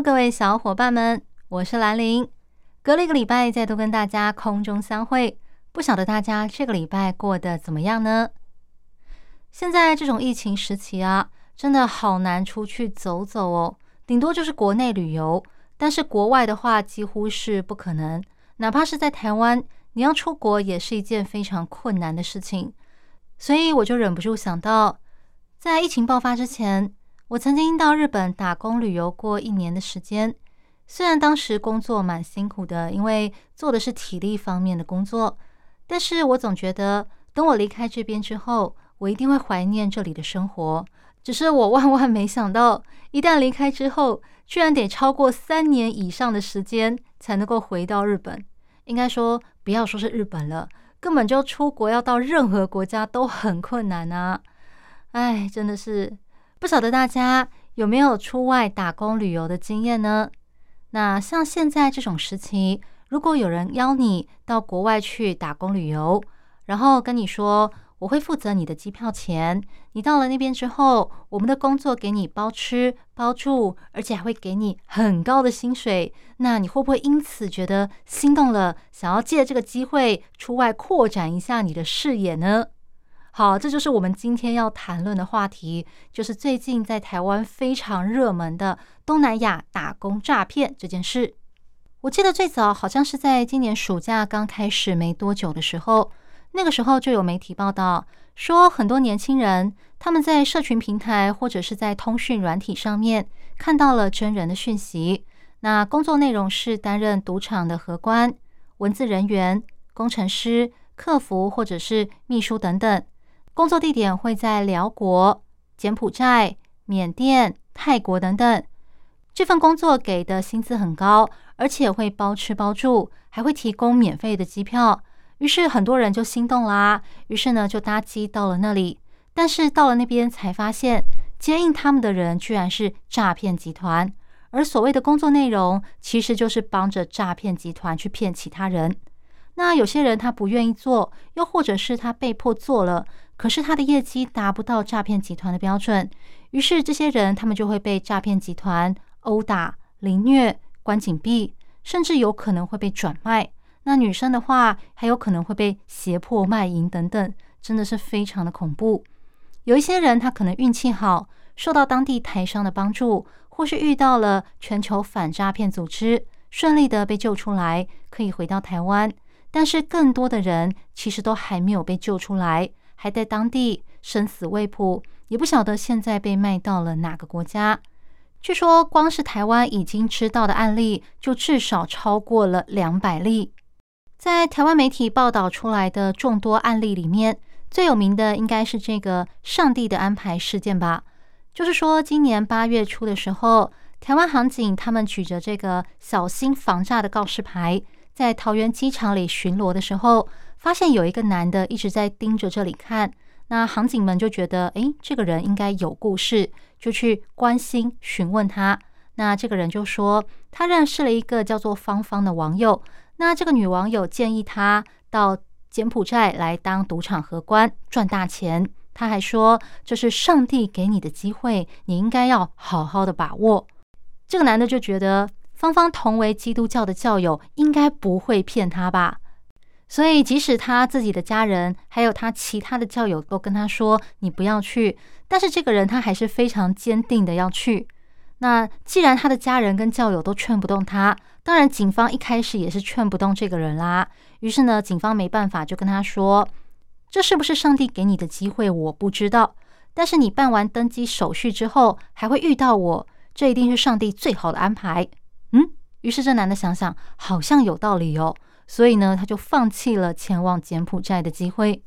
各位小伙伴们，我是兰玲。隔了一个礼拜，再度跟大家空中相会，不晓得大家这个礼拜过得怎么样呢？现在这种疫情时期啊，真的好难出去走走哦，顶多就是国内旅游，但是国外的话几乎是不可能。哪怕是在台湾，你要出国也是一件非常困难的事情。所以我就忍不住想到，在疫情爆发之前。我曾经到日本打工旅游过一年的时间，虽然当时工作蛮辛苦的，因为做的是体力方面的工作，但是我总觉得等我离开这边之后，我一定会怀念这里的生活。只是我万万没想到，一旦离开之后，居然得超过三年以上的时间才能够回到日本。应该说，不要说是日本了，根本就出国要到任何国家都很困难啊！哎，真的是。不晓得大家有没有出外打工旅游的经验呢？那像现在这种时期，如果有人邀你到国外去打工旅游，然后跟你说我会负责你的机票钱，你到了那边之后，我们的工作给你包吃包住，而且还会给你很高的薪水，那你会不会因此觉得心动了，想要借这个机会出外扩展一下你的视野呢？好，这就是我们今天要谈论的话题，就是最近在台湾非常热门的东南亚打工诈骗这件事。我记得最早好像是在今年暑假刚开始没多久的时候，那个时候就有媒体报道说，很多年轻人他们在社群平台或者是在通讯软体上面看到了真人的讯息，那工作内容是担任赌场的荷官、文字人员、工程师、客服或者是秘书等等。工作地点会在辽国、柬埔寨、缅甸、泰国等等。这份工作给的薪资很高，而且会包吃包住，还会提供免费的机票。于是很多人就心动啦，于是呢就搭机到了那里。但是到了那边才发现，接应他们的人居然是诈骗集团，而所谓的工作内容其实就是帮着诈骗集团去骗其他人。那有些人他不愿意做，又或者是他被迫做了。可是他的业绩达不到诈骗集团的标准，于是这些人他们就会被诈骗集团殴打、凌虐、关紧闭，甚至有可能会被转卖。那女生的话，还有可能会被胁迫卖淫等等，真的是非常的恐怖。有一些人他可能运气好，受到当地台商的帮助，或是遇到了全球反诈骗组织，顺利的被救出来，可以回到台湾。但是更多的人其实都还没有被救出来。还在当地生死未卜，也不晓得现在被卖到了哪个国家。据说，光是台湾已经知道的案例，就至少超过了两百例。在台湾媒体报道出来的众多案例里面，最有名的应该是这个“上帝的安排”事件吧。就是说，今年八月初的时候，台湾航警他们举着这个“小心防诈”的告示牌，在桃园机场里巡逻的时候。发现有一个男的一直在盯着这里看，那航警们就觉得，诶，这个人应该有故事，就去关心询问他。那这个人就说，他认识了一个叫做芳芳的网友。那这个女网友建议他到柬埔寨来当赌场荷官赚大钱。他还说，这是上帝给你的机会，你应该要好好的把握。这个男的就觉得，芳芳同为基督教的教友，应该不会骗他吧。所以，即使他自己的家人还有他其他的教友都跟他说你不要去，但是这个人他还是非常坚定的要去。那既然他的家人跟教友都劝不动他，当然警方一开始也是劝不动这个人啦。于是呢，警方没办法就跟他说：“这是不是上帝给你的机会？我不知道。但是你办完登机手续之后还会遇到我，这一定是上帝最好的安排。”于是这男的想想，好像有道理哦。所以呢，他就放弃了前往柬埔寨的机会。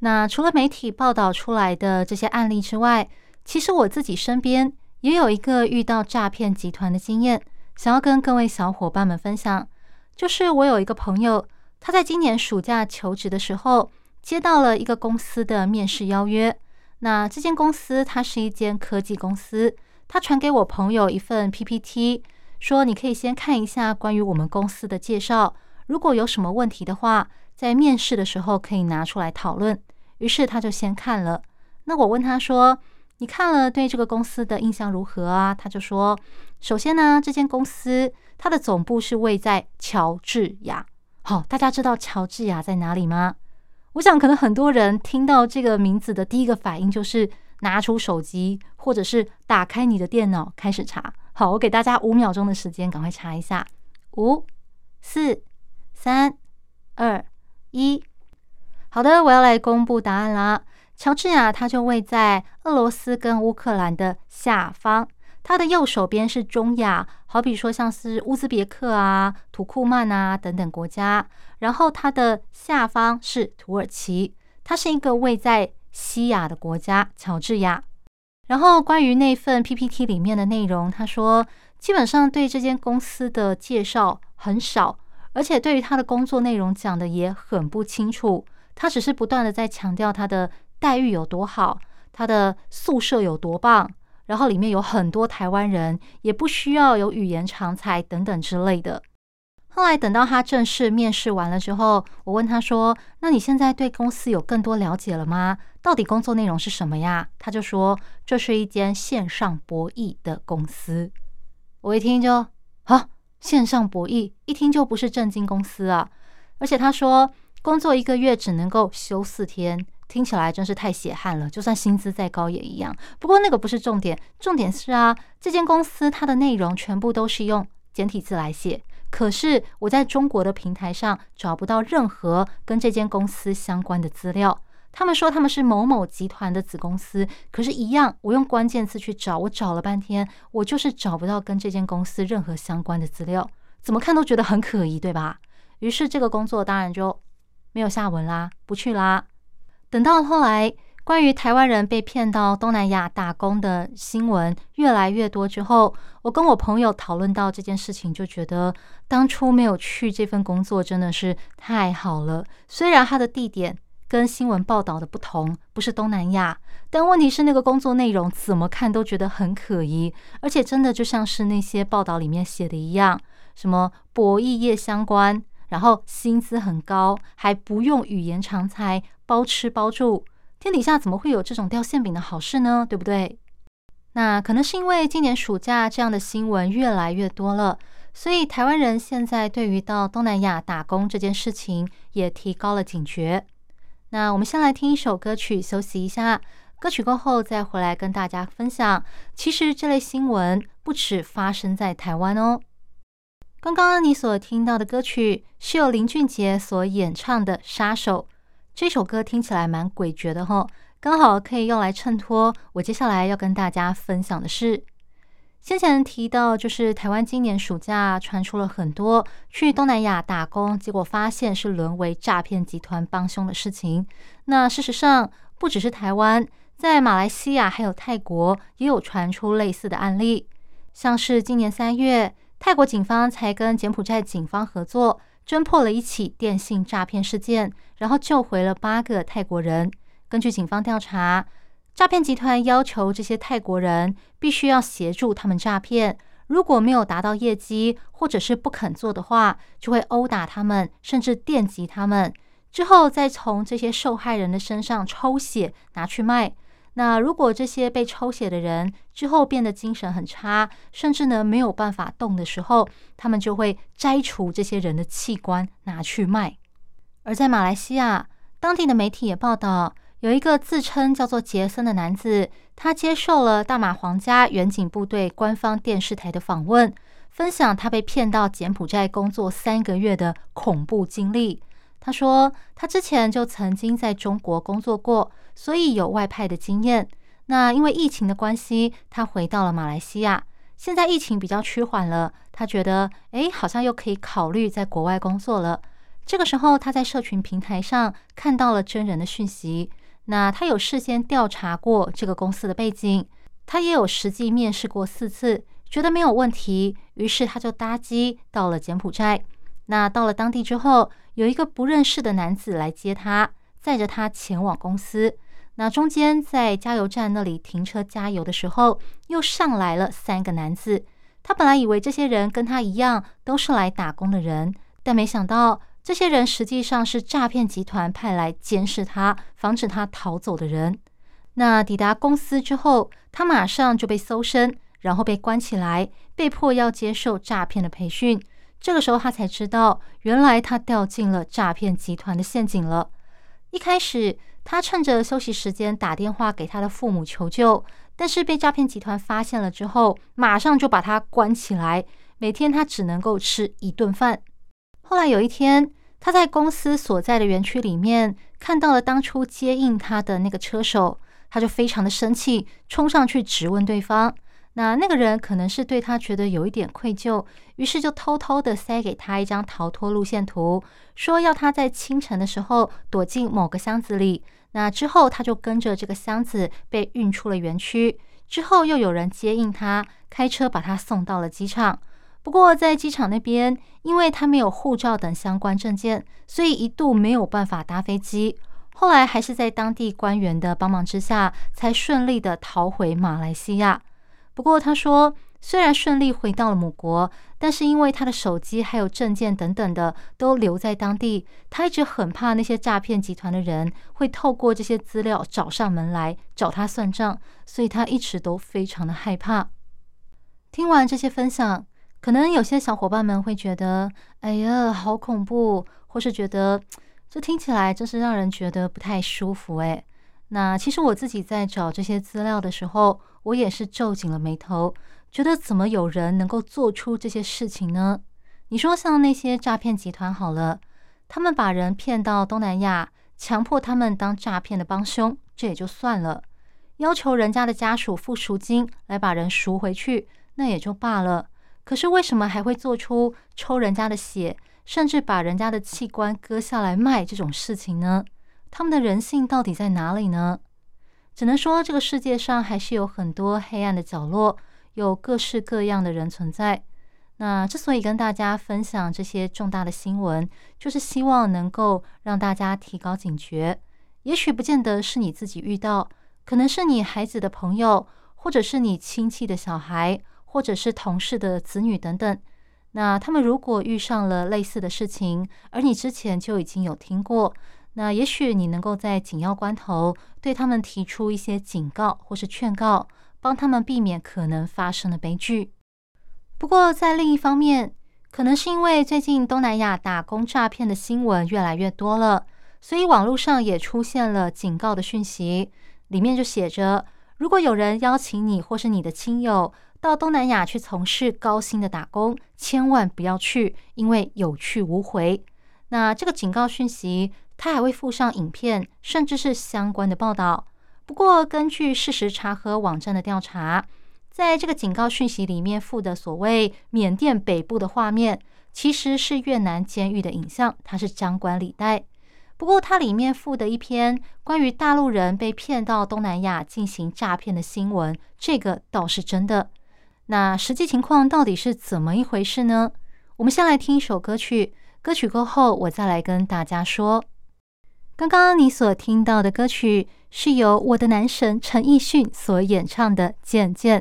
那除了媒体报道出来的这些案例之外，其实我自己身边也有一个遇到诈骗集团的经验。想要跟各位小伙伴们分享，就是我有一个朋友，他在今年暑假求职的时候，接到了一个公司的面试邀约。那这间公司它是一间科技公司，他传给我朋友一份 PPT，说你可以先看一下关于我们公司的介绍，如果有什么问题的话，在面试的时候可以拿出来讨论。于是他就先看了。那我问他说。你看了对这个公司的印象如何啊？他就说，首先呢，这间公司它的总部是位在乔治亚。好，大家知道乔治亚在哪里吗？我想可能很多人听到这个名字的第一个反应就是拿出手机，或者是打开你的电脑开始查。好，我给大家五秒钟的时间，赶快查一下。五、四、三、二、一。好的，我要来公布答案啦。乔治亚，它就位在俄罗斯跟乌克兰的下方，它的右手边是中亚，好比说像是乌兹别克啊、土库曼啊等等国家，然后它的下方是土耳其，它是一个位在西亚的国家，乔治亚。然后关于那份 PPT 里面的内容，他说基本上对这间公司的介绍很少，而且对于他的工作内容讲的也很不清楚，他只是不断的在强调他的。待遇有多好，他的宿舍有多棒，然后里面有很多台湾人，也不需要有语言常才等等之类的。后来等到他正式面试完了之后，我问他说：“那你现在对公司有更多了解了吗？到底工作内容是什么呀？”他就说：“这是一间线上博弈的公司。”我一听就啊，线上博弈，一听就不是正经公司啊。而且他说，工作一个月只能够休四天。听起来真是太血汗了，就算薪资再高也一样。不过那个不是重点，重点是啊，这间公司它的内容全部都是用简体字来写，可是我在中国的平台上找不到任何跟这间公司相关的资料。他们说他们是某某集团的子公司，可是，一样，我用关键词去找，我找了半天，我就是找不到跟这间公司任何相关的资料，怎么看都觉得很可疑，对吧？于是这个工作当然就没有下文啦，不去啦。等到后来，关于台湾人被骗到东南亚打工的新闻越来越多之后，我跟我朋友讨论到这件事情，就觉得当初没有去这份工作真的是太好了。虽然它的地点跟新闻报道的不同，不是东南亚，但问题是那个工作内容怎么看都觉得很可疑，而且真的就像是那些报道里面写的一样，什么博弈业相关。然后薪资很高，还不用语言常才，包吃包住，天底下怎么会有这种掉馅饼的好事呢？对不对？那可能是因为今年暑假这样的新闻越来越多了，所以台湾人现在对于到东南亚打工这件事情也提高了警觉。那我们先来听一首歌曲休息一下，歌曲过后再回来跟大家分享。其实这类新闻不止发生在台湾哦。刚刚你所听到的歌曲是由林俊杰所演唱的《杀手》。这首歌听起来蛮诡谲的哈，刚好可以用来衬托我接下来要跟大家分享的事。先前提到，就是台湾今年暑假传出了很多去东南亚打工，结果发现是沦为诈骗集团帮凶的事情。那事实上，不只是台湾，在马来西亚还有泰国也有传出类似的案例，像是今年三月。泰国警方才跟柬埔寨警方合作，侦破了一起电信诈骗事件，然后救回了八个泰国人。根据警方调查，诈骗集团要求这些泰国人必须要协助他们诈骗，如果没有达到业绩，或者是不肯做的话，就会殴打他们，甚至电击他们，之后再从这些受害人的身上抽血拿去卖。那如果这些被抽血的人之后变得精神很差，甚至呢没有办法动的时候，他们就会摘除这些人的器官拿去卖。而在马来西亚，当地的媒体也报道，有一个自称叫做杰森的男子，他接受了大马皇家远警部队官方电视台的访问，分享他被骗到柬埔寨工作三个月的恐怖经历。他说，他之前就曾经在中国工作过。所以有外派的经验。那因为疫情的关系，他回到了马来西亚。现在疫情比较趋缓了，他觉得哎，好像又可以考虑在国外工作了。这个时候，他在社群平台上看到了真人的讯息。那他有事先调查过这个公司的背景，他也有实际面试过四次，觉得没有问题，于是他就搭机到了柬埔寨。那到了当地之后，有一个不认识的男子来接他，载着他前往公司。那中间在加油站那里停车加油的时候，又上来了三个男子。他本来以为这些人跟他一样都是来打工的人，但没想到这些人实际上是诈骗集团派来监视他、防止他逃走的人。那抵达公司之后，他马上就被搜身，然后被关起来，被迫要接受诈骗的培训。这个时候他才知道，原来他掉进了诈骗集团的陷阱了。一开始，他趁着休息时间打电话给他的父母求救，但是被诈骗集团发现了之后，马上就把他关起来，每天他只能够吃一顿饭。后来有一天，他在公司所在的园区里面看到了当初接应他的那个车手。他就非常的生气，冲上去质问对方。那那个人可能是对他觉得有一点愧疚，于是就偷偷的塞给他一张逃脱路线图，说要他在清晨的时候躲进某个箱子里。那之后他就跟着这个箱子被运出了园区，之后又有人接应他，开车把他送到了机场。不过在机场那边，因为他没有护照等相关证件，所以一度没有办法搭飞机。后来还是在当地官员的帮忙之下，才顺利的逃回马来西亚。不过他说，虽然顺利回到了母国，但是因为他的手机还有证件等等的都留在当地，他一直很怕那些诈骗集团的人会透过这些资料找上门来找他算账，所以他一直都非常的害怕。听完这些分享，可能有些小伙伴们会觉得，哎呀，好恐怖，或是觉得。这听起来真是让人觉得不太舒服诶。那其实我自己在找这些资料的时候，我也是皱紧了眉头，觉得怎么有人能够做出这些事情呢？你说像那些诈骗集团好了，他们把人骗到东南亚，强迫他们当诈骗的帮凶，这也就算了；要求人家的家属付赎金来把人赎回去，那也就罢了。可是为什么还会做出抽人家的血？甚至把人家的器官割下来卖这种事情呢？他们的人性到底在哪里呢？只能说这个世界上还是有很多黑暗的角落，有各式各样的人存在。那之所以跟大家分享这些重大的新闻，就是希望能够让大家提高警觉。也许不见得是你自己遇到，可能是你孩子的朋友，或者是你亲戚的小孩，或者是同事的子女等等。那他们如果遇上了类似的事情，而你之前就已经有听过，那也许你能够在紧要关头对他们提出一些警告或是劝告，帮他们避免可能发生的悲剧。不过在另一方面，可能是因为最近东南亚打工诈骗的新闻越来越多了，所以网络上也出现了警告的讯息，里面就写着：如果有人邀请你或是你的亲友，到东南亚去从事高薪的打工，千万不要去，因为有去无回。那这个警告讯息，它还会附上影片，甚至是相关的报道。不过，根据事实查核网站的调查，在这个警告讯息里面附的所谓缅甸北部的画面，其实是越南监狱的影像，它是张冠李戴。不过，它里面附的一篇关于大陆人被骗到东南亚进行诈骗的新闻，这个倒是真的。那实际情况到底是怎么一回事呢？我们先来听一首歌曲，歌曲过后我再来跟大家说。刚刚你所听到的歌曲是由我的男神陈奕迅所演唱的《渐渐》。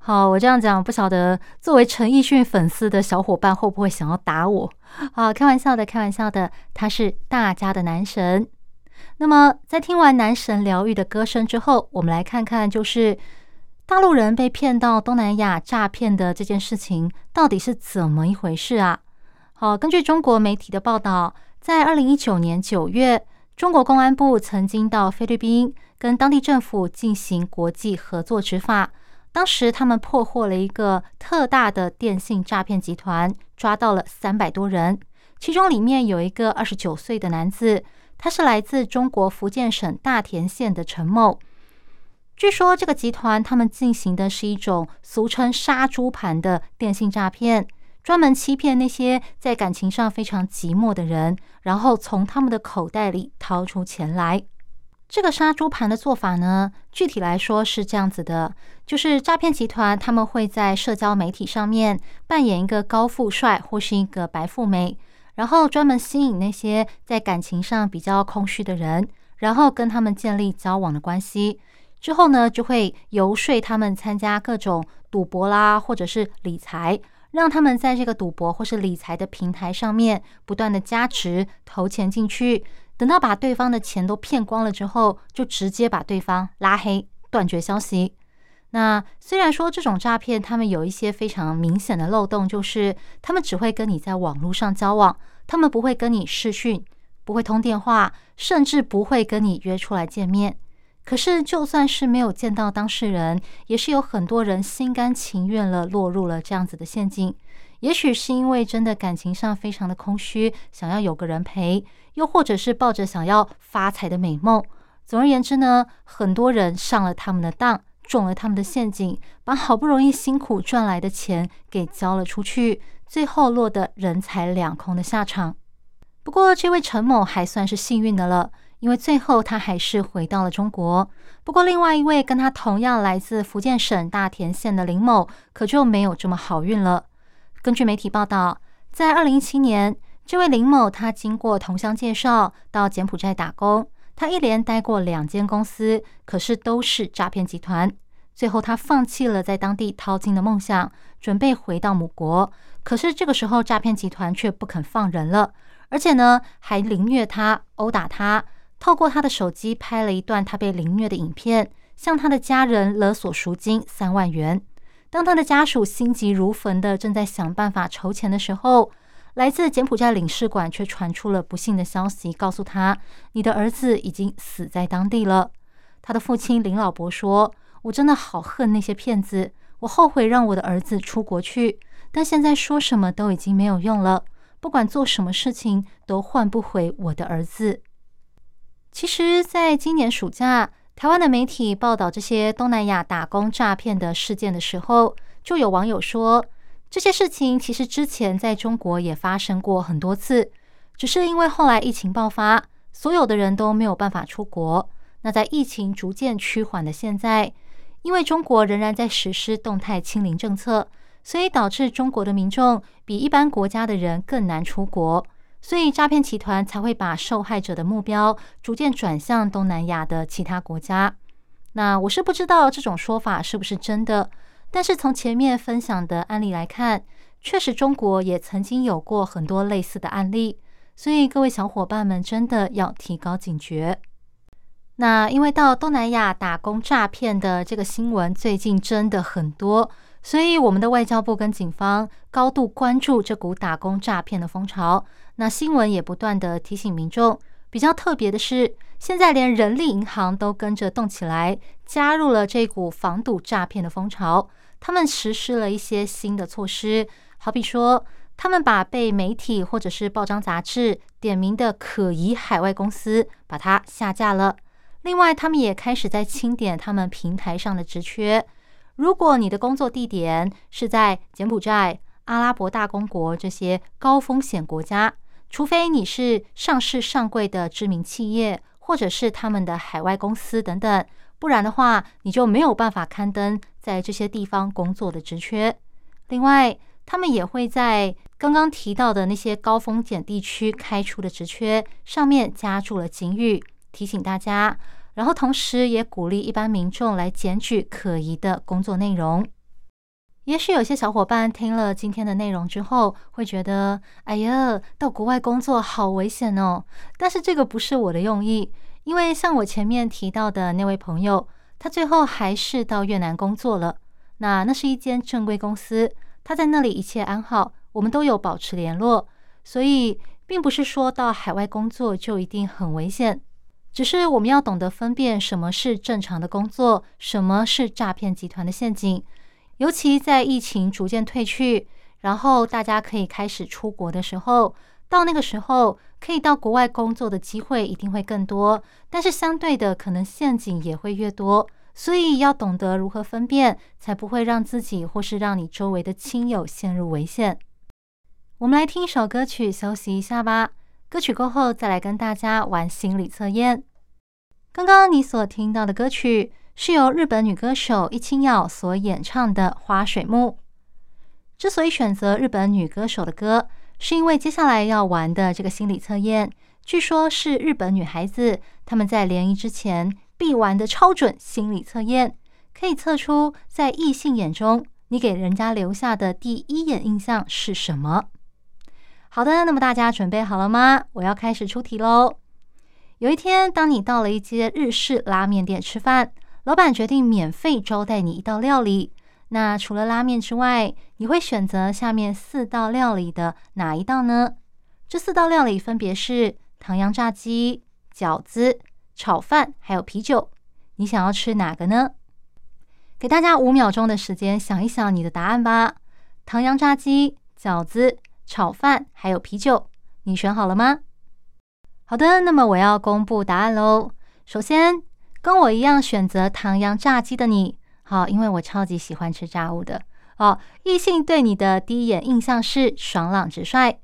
好，我这样讲不晓得作为陈奕迅粉丝的小伙伴会不会想要打我？好，开玩笑的，开玩笑的，他是大家的男神。那么在听完男神疗愈的歌声之后，我们来看看就是。大陆人被骗到东南亚诈骗的这件事情到底是怎么一回事啊？好，根据中国媒体的报道，在二零一九年九月，中国公安部曾经到菲律宾跟当地政府进行国际合作执法。当时他们破获了一个特大的电信诈骗集团，抓到了三百多人，其中里面有一个二十九岁的男子，他是来自中国福建省大田县的陈某。据说这个集团他们进行的是一种俗称“杀猪盘”的电信诈骗，专门欺骗那些在感情上非常寂寞的人，然后从他们的口袋里掏出钱来。这个杀猪盘的做法呢，具体来说是这样子的：就是诈骗集团他们会在社交媒体上面扮演一个高富帅或是一个白富美，然后专门吸引那些在感情上比较空虚的人，然后跟他们建立交往的关系。之后呢，就会游说他们参加各种赌博啦，或者是理财，让他们在这个赌博或是理财的平台上面不断的加值投钱进去。等到把对方的钱都骗光了之后，就直接把对方拉黑，断绝消息。那虽然说这种诈骗，他们有一些非常明显的漏洞，就是他们只会跟你在网络上交往，他们不会跟你视讯，不会通电话，甚至不会跟你约出来见面。可是就算是没有见到当事人，也是有很多人心甘情愿了落入了这样子的陷阱。也许是因为真的感情上非常的空虚，想要有个人陪。又或者是抱着想要发财的美梦，总而言之呢，很多人上了他们的当，中了他们的陷阱，把好不容易辛苦赚来的钱给交了出去，最后落得人财两空的下场。不过，这位陈某还算是幸运的了，因为最后他还是回到了中国。不过，另外一位跟他同样来自福建省大田县的林某，可就没有这么好运了。根据媒体报道，在二零一七年。这位林某，他经过同乡介绍到柬埔寨打工，他一连待过两间公司，可是都是诈骗集团。最后，他放弃了在当地淘金的梦想，准备回到母国。可是这个时候，诈骗集团却不肯放人了，而且呢，还凌虐他、殴打他，透过他的手机拍了一段他被凌虐的影片，向他的家人勒索赎金三万元。当他的家属心急如焚的正在想办法筹钱的时候，来自柬埔寨领事馆却传出了不幸的消息，告诉他：“你的儿子已经死在当地了。”他的父亲林老伯说：“我真的好恨那些骗子，我后悔让我的儿子出国去，但现在说什么都已经没有用了。不管做什么事情，都换不回我的儿子。”其实，在今年暑假，台湾的媒体报道这些东南亚打工诈骗的事件的时候，就有网友说。这些事情其实之前在中国也发生过很多次，只是因为后来疫情爆发，所有的人都没有办法出国。那在疫情逐渐趋缓的现在，因为中国仍然在实施动态清零政策，所以导致中国的民众比一般国家的人更难出国，所以诈骗集团才会把受害者的目标逐渐转向东南亚的其他国家。那我是不知道这种说法是不是真的。但是从前面分享的案例来看，确实中国也曾经有过很多类似的案例，所以各位小伙伴们真的要提高警觉。那因为到东南亚打工诈骗的这个新闻最近真的很多，所以我们的外交部跟警方高度关注这股打工诈骗的风潮。那新闻也不断的提醒民众，比较特别的是，现在连人力银行都跟着动起来，加入了这股防堵诈骗的风潮。他们实施了一些新的措施，好比说，他们把被媒体或者是报章杂志点名的可疑海外公司把它下架了。另外，他们也开始在清点他们平台上的职缺。如果你的工作地点是在柬埔寨、阿拉伯大公国这些高风险国家，除非你是上市上柜的知名企业，或者是他们的海外公司等等。不然的话，你就没有办法刊登在这些地方工作的职缺。另外，他们也会在刚刚提到的那些高风险地区开出的职缺上面加注了警语，提醒大家。然后，同时也鼓励一般民众来检举可疑的工作内容。也许有些小伙伴听了今天的内容之后，会觉得：“哎呀，到国外工作好危险哦！”但是这个不是我的用意。因为像我前面提到的那位朋友，他最后还是到越南工作了。那那是一间正规公司，他在那里一切安好，我们都有保持联络。所以，并不是说到海外工作就一定很危险，只是我们要懂得分辨什么是正常的工作，什么是诈骗集团的陷阱。尤其在疫情逐渐退去，然后大家可以开始出国的时候。到那个时候，可以到国外工作的机会一定会更多，但是相对的，可能陷阱也会越多。所以要懂得如何分辨，才不会让自己或是让你周围的亲友陷入危险。我们来听一首歌曲，休息一下吧。歌曲过后，再来跟大家玩心理测验。刚刚你所听到的歌曲是由日本女歌手一清耀所演唱的《花水木》。之所以选择日本女歌手的歌，是因为接下来要玩的这个心理测验，据说是日本女孩子她们在联谊之前必玩的超准心理测验，可以测出在异性眼中你给人家留下的第一眼印象是什么。好的，那么大家准备好了吗？我要开始出题喽。有一天，当你到了一间日式拉面店吃饭，老板决定免费招待你一道料理。那除了拉面之外，你会选择下面四道料理的哪一道呢？这四道料理分别是唐扬炸鸡、饺子、炒饭，还有啤酒。你想要吃哪个呢？给大家五秒钟的时间想一想你的答案吧。唐扬炸鸡、饺子、炒饭，还有啤酒，你选好了吗？好的，那么我要公布答案喽。首先，跟我一样选择唐扬炸鸡的你，好，因为我超级喜欢吃炸物的。哦，异性对你的第一眼印象是爽朗直率。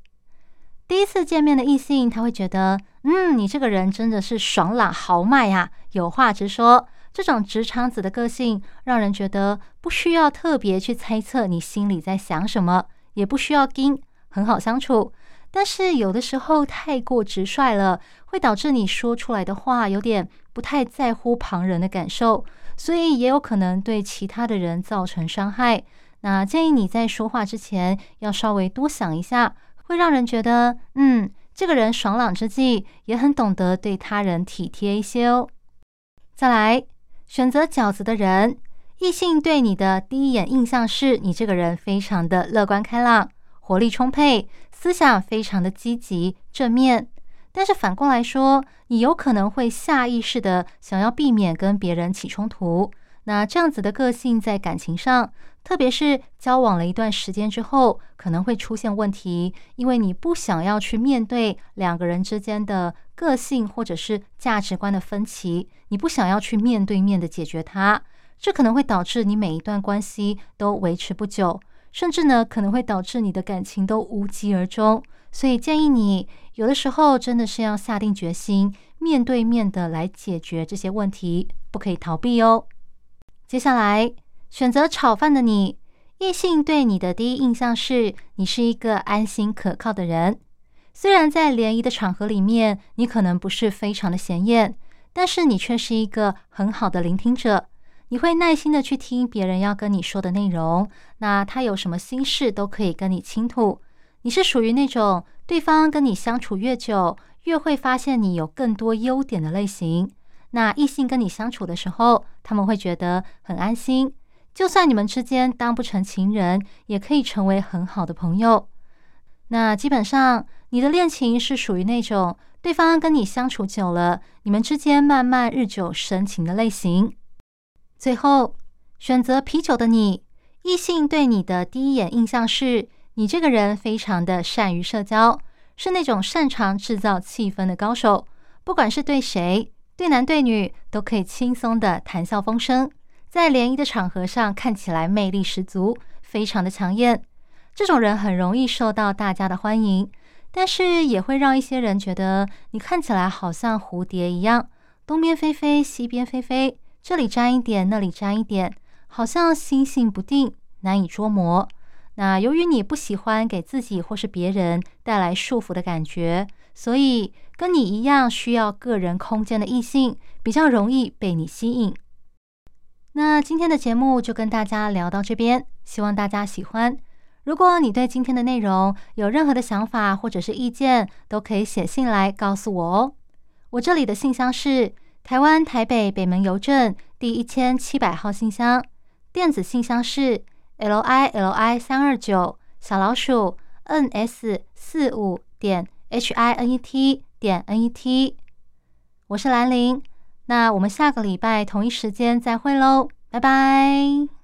第一次见面的异性，他会觉得，嗯，你这个人真的是爽朗豪迈呀，有话直说。这种直肠子的个性，让人觉得不需要特别去猜测你心里在想什么，也不需要盯，很好相处。但是有的时候太过直率了，会导致你说出来的话有点不太在乎旁人的感受，所以也有可能对其他的人造成伤害。那建议你在说话之前要稍微多想一下，会让人觉得，嗯，这个人爽朗之际也很懂得对他人体贴一些哦。再来，选择饺子的人，异性对你的第一眼印象是你这个人非常的乐观开朗。活力充沛，思想非常的积极正面，但是反过来说，你有可能会下意识的想要避免跟别人起冲突。那这样子的个性在感情上，特别是交往了一段时间之后，可能会出现问题，因为你不想要去面对两个人之间的个性或者是价值观的分歧，你不想要去面对面的解决它，这可能会导致你每一段关系都维持不久。甚至呢，可能会导致你的感情都无疾而终。所以建议你，有的时候真的是要下定决心，面对面的来解决这些问题，不可以逃避哦。接下来选择炒饭的你，异性对你的第一印象是你是一个安心可靠的人。虽然在联谊的场合里面，你可能不是非常的显眼，但是你却是一个很好的聆听者。你会耐心的去听别人要跟你说的内容，那他有什么心事都可以跟你倾吐。你是属于那种对方跟你相处越久，越会发现你有更多优点的类型。那异性跟你相处的时候，他们会觉得很安心，就算你们之间当不成情人，也可以成为很好的朋友。那基本上，你的恋情是属于那种对方跟你相处久了，你们之间慢慢日久生情的类型。最后，选择啤酒的你，异性对你的第一眼印象是你这个人非常的善于社交，是那种擅长制造气氛的高手。不管是对谁，对男对女，都可以轻松的谈笑风生，在联谊的场合上看起来魅力十足，非常的抢眼。这种人很容易受到大家的欢迎，但是也会让一些人觉得你看起来好像蝴蝶一样，东边飞飞，西边飞飞。这里沾一点，那里沾一点，好像心性不定，难以捉摸。那由于你不喜欢给自己或是别人带来束缚的感觉，所以跟你一样需要个人空间的异性比较容易被你吸引。那今天的节目就跟大家聊到这边，希望大家喜欢。如果你对今天的内容有任何的想法或者是意见，都可以写信来告诉我哦。我这里的信箱是。台湾台北北门邮政第一千七百号信箱，电子信箱是 l i l i 三二九小老鼠 n s 四五点 h i n e t 点 n e t。我是兰陵，那我们下个礼拜同一时间再会喽，拜拜。